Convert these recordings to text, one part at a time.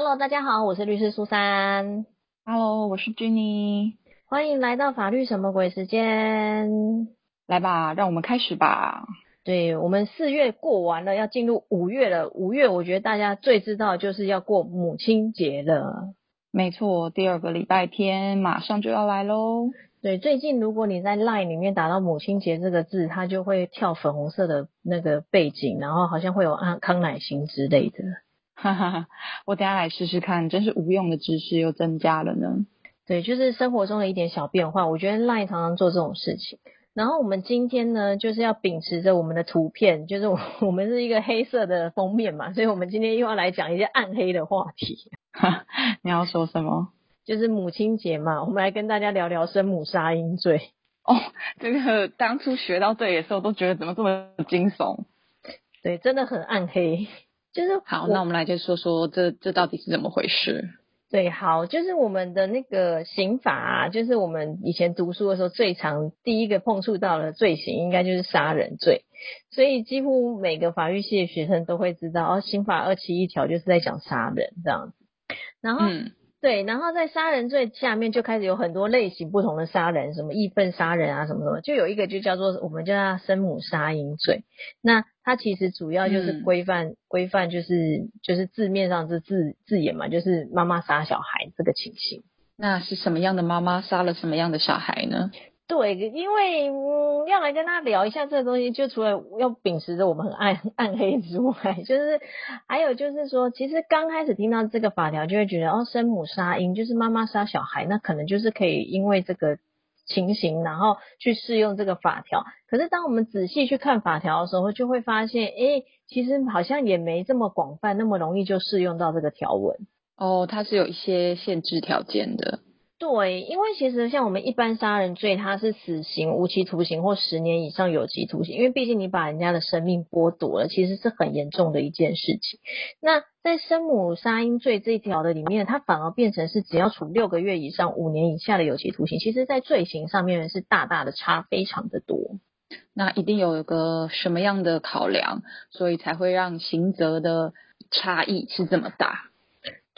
Hello，大家好，我是律师苏珊。Hello，我是 Jenny，欢迎来到法律什么鬼时间。来吧，让我们开始吧。对我们四月过完了，要进入五月了。五月我觉得大家最知道就是要过母亲节了。没错，第二个礼拜天马上就要来喽。对，最近如果你在 LINE 里面打到母亲节这个字，它就会跳粉红色的那个背景，然后好像会有康康乃馨之类的。哈哈哈，我等下来试试看，真是无用的知识又增加了呢。对，就是生活中的一点小变化，我觉得 LINE 常常做这种事情。然后我们今天呢，就是要秉持着我们的图片，就是我 我们是一个黑色的封面嘛，所以我们今天又要来讲一些暗黑的话题。哈，你要说什么？就是母亲节嘛，我们来跟大家聊聊生母杀婴罪。哦，这个当初学到这里的时候，都觉得怎么这么惊悚？对，真的很暗黑。就是好，那我们来就说说这这到底是怎么回事？对，好，就是我们的那个刑法啊，就是我们以前读书的时候最常第一个碰触到的罪行，应该就是杀人罪。所以几乎每个法律系的学生都会知道，哦，刑法二七一条就是在讲杀人这样子。然后，嗯，对，然后在杀人罪下面就开始有很多类型不同的杀人，什么义愤杀人啊，什么什么，就有一个就叫做我们叫它生母杀婴罪。那它其实主要就是嗯规范规范，就是就是字面上是字字眼嘛，就是妈妈杀小孩这个情形。那是什么样的妈妈杀了什么样的小孩呢？对，因为嗯，要来跟他聊一下这个东西，就除了要秉持着我们很暗 暗黑之外，就是还有就是说，其实刚开始听到这个法条，就会觉得哦，生母杀婴就是妈妈杀小孩，那可能就是可以因为这个情形，然后去适用这个法条。可是当我们仔细去看法条的时候，就会发现，诶，其实好像也没这么广泛，那么容易就适用到这个条文。哦，它是有一些限制条件的。对，因为其实像我们一般杀人罪，它是死刑、无期徒刑或十年以上有期徒刑，因为毕竟你把人家的生命剥夺了，其实是很严重的一件事情。那在生母杀婴罪这一条的里面，它反而变成是只要处六个月以上五年以下的有期徒刑，其实在罪行上面是大大的差非常的多。那一定有一个什么样的考量，所以才会让刑责的差异是这么大？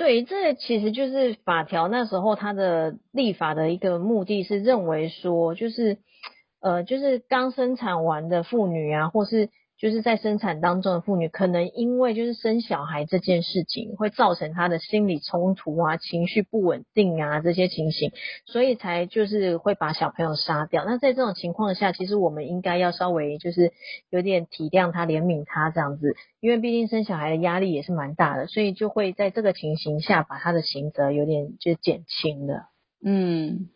对，这其实就是法条那时候它的立法的一个目的是认为说，就是呃，就是刚生产完的妇女啊，或是就是在生产当中的妇女，可能因为就是生小孩这件事情，会造成她的心理冲突啊、情绪不稳定啊这些情形，所以才就是会把小朋友杀掉。那在这种情况下，其实我们应该要稍微就是有点体谅他、怜悯他这样子，因为毕竟生小孩的压力也是蛮大的，所以就会在这个情形下把他的刑责有点就减轻了。嗯，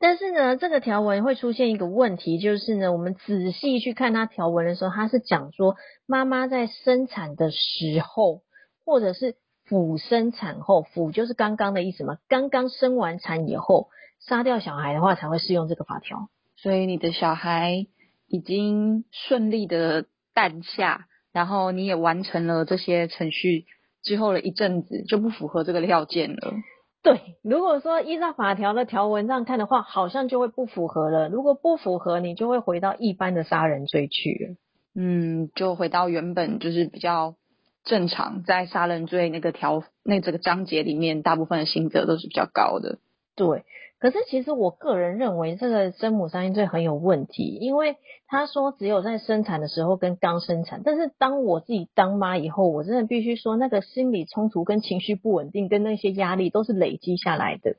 但是呢，这个条文会出现一个问题，就是呢，我们仔细去看它条文的时候，它是讲说妈妈在生产的时候，或者是辅生产后，辅就是刚刚的意思嘛，刚刚生完产以后杀掉小孩的话，才会适用这个法条。所以你的小孩已经顺利的诞下，然后你也完成了这些程序之后的一阵子，就不符合这个条件了。对，如果说依照法条的条文上看的话，好像就会不符合了。如果不符合，你就会回到一般的杀人罪去了。嗯，就回到原本就是比较正常，在杀人罪那个条那这个章节里面，大部分的刑责都是比较高的。对，可是其实我个人认为这个生母杀婴罪很有问题，因为他说只有在生产的时候跟刚生产，但是当我自己当妈以后，我真的必须说，那个心理冲突跟情绪不稳定跟那些压力都是累积下来的。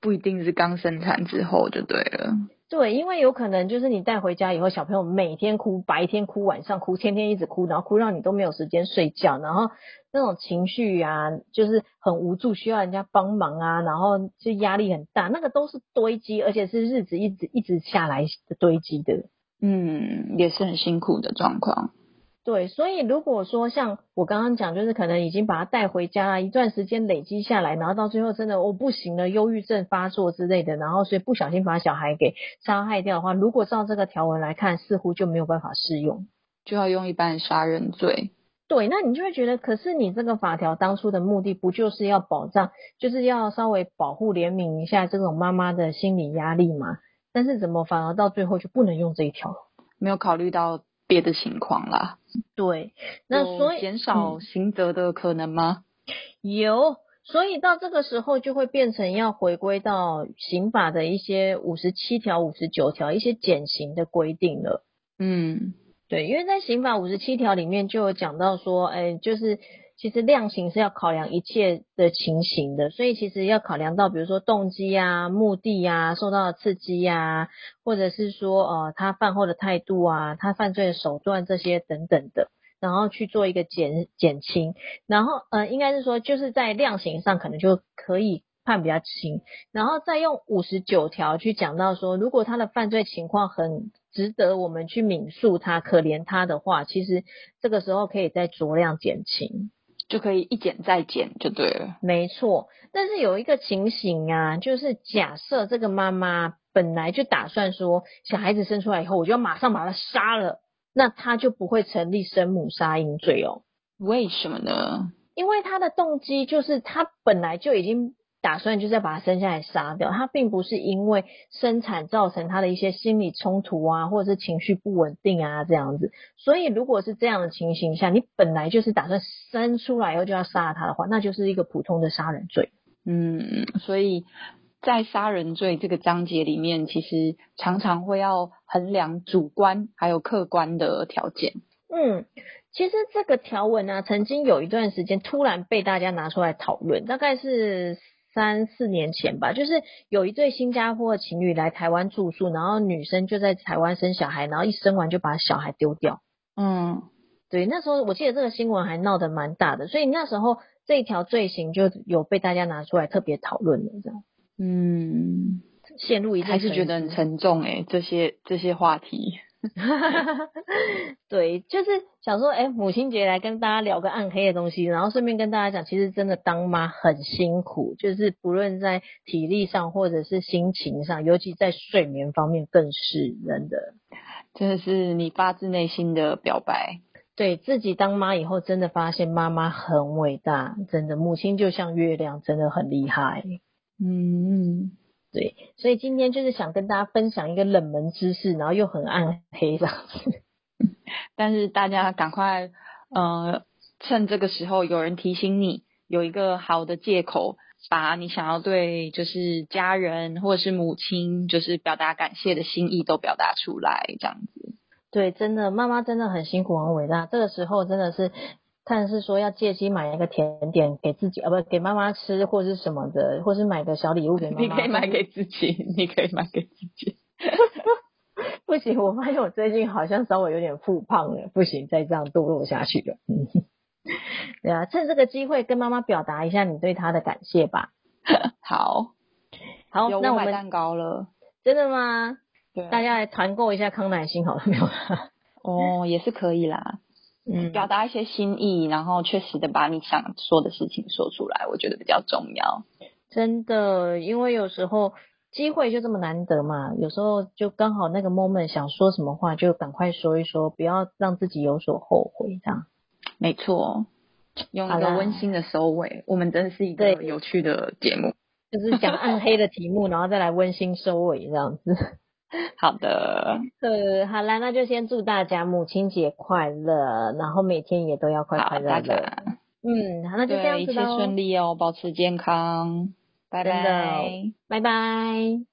不一定是刚生产之后就对了。对，因为有可能就是你带回家以后，小朋友每天哭，白天哭，晚上哭，天天一直哭，然后哭到你都没有时间睡觉，然后那种情绪啊，就是很无助，需要人家帮忙啊，然后就压力很大，那个都是堆积，而且是日子一直一直下来的堆积的。嗯，也是很辛苦的状况。对，所以如果说像我刚刚讲，就是可能已经把他带回家了，一段时间累积下来，然后到最后真的我、哦、不行了，忧郁症发作之类的，然后所以不小心把小孩给杀害掉的话，如果照这个条文来看，似乎就没有办法适用，就要用一般杀人罪。对，那你就会觉得，可是你这个法条当初的目的不就是要保障，就是要稍微保护、怜悯一下这种妈妈的心理压力吗？但是怎么反而到最后就不能用这一条？没有考虑到别的情况啦。对，那所以减少刑责的可能吗？有，所以到这个时候就会变成要回归到刑法的一些五十七条、五十九条一些减刑的规定了。嗯，对，因为在刑法五十七条里面就有讲到说，哎，就是其实量刑是要考量一切的情形的，所以其实要考量到，比如说动机啊、目的啊、受到的刺激啊，或者是说呃他犯后的态度啊、他犯罪的手段这些等等的。然后去做一个减减轻，然后呃，应该是说就是在量刑上可能就可以判比较轻，然后再用五十九条去讲到说，如果他的犯罪情况很值得我们去悯恕他、可怜他的话，其实这个时候可以再酌量减轻，就可以一减再减就对了。没错，但是有一个情形啊，就是假设这个妈妈本来就打算说，小孩子生出来以后，我就要马上把他杀了。那他就不会成立生母杀婴罪哦？为什么呢？因为他的动机就是他本来就已经打算就是要把他生下来杀掉，他并不是因为生产造成他的一些心理冲突啊，或者是情绪不稳定啊这样子。所以如果是这样的情形下，你本来就是打算生出来以后就要杀了他的话，那就是一个普通的杀人罪。嗯，所以。在杀人罪这个章节里面，其实常常会要衡量主观还有客观的条件。嗯，其实这个条文呢，曾经有一段时间突然被大家拿出来讨论，大概是三四年前吧。就是有一对新加坡的情侣来台湾住宿，然后女生就在台湾生小孩，然后一生完就把小孩丢掉。嗯，对，那时候我记得这个新闻还闹得蛮大的，所以那时候这一条罪行就有被大家拿出来特别讨论了，这样。嗯，陷入一还是觉得很沉重哎，这些这些话题。对，就是想说，哎，母亲节来跟大家聊个暗黑的东西，然后顺便跟大家讲，其实真的当妈很辛苦，就是不论在体力上或者是心情上，尤其在睡眠方面更是真的。这是你发自内心的表白，对自己当妈以后，真的发现妈妈很伟大，真的母亲就像月亮，真的很厉害。嗯，对，所以今天就是想跟大家分享一个冷门知识，然后又很暗黑这样子。但是大家赶快，呃，趁这个时候有人提醒你，有一个好的借口，把你想要对就是家人或者是母亲，就是表达感谢的心意都表达出来，这样子。对，真的，妈妈真的很辛苦很伟大，这个时候真的是。看是说要借机买一个甜点给自己，啊不给妈妈吃，或是什么的，或是买个小礼物给妈妈。你可以买给自己，你可以买给自己。不行，我发现我最近好像稍微有点复胖了，不行，再这样堕落下去了。嗯，对啊，趁这个机会跟妈妈表达一下你对她的感谢吧。好，好，那我买蛋糕了。真的吗？对，大家来团购一下康乃馨好了没有？哦，也是可以啦。嗯，表达一些心意，然后确实的把你想说的事情说出来，我觉得比较重要。真的，因为有时候机会就这么难得嘛，有时候就刚好那个 moment 想说什么话，就赶快说一说，不要让自己有所后悔。这样，没错，用一个温馨的收尾。我们真的是一个有趣的节目，就是讲暗黑的题目，然后再来温馨收尾这样子。好的，呃，好啦，那就先祝大家母亲节快乐，然后每天也都要快快乐乐。嗯，好，那就这样子一切顺利哦，保持健康，拜拜，拜拜。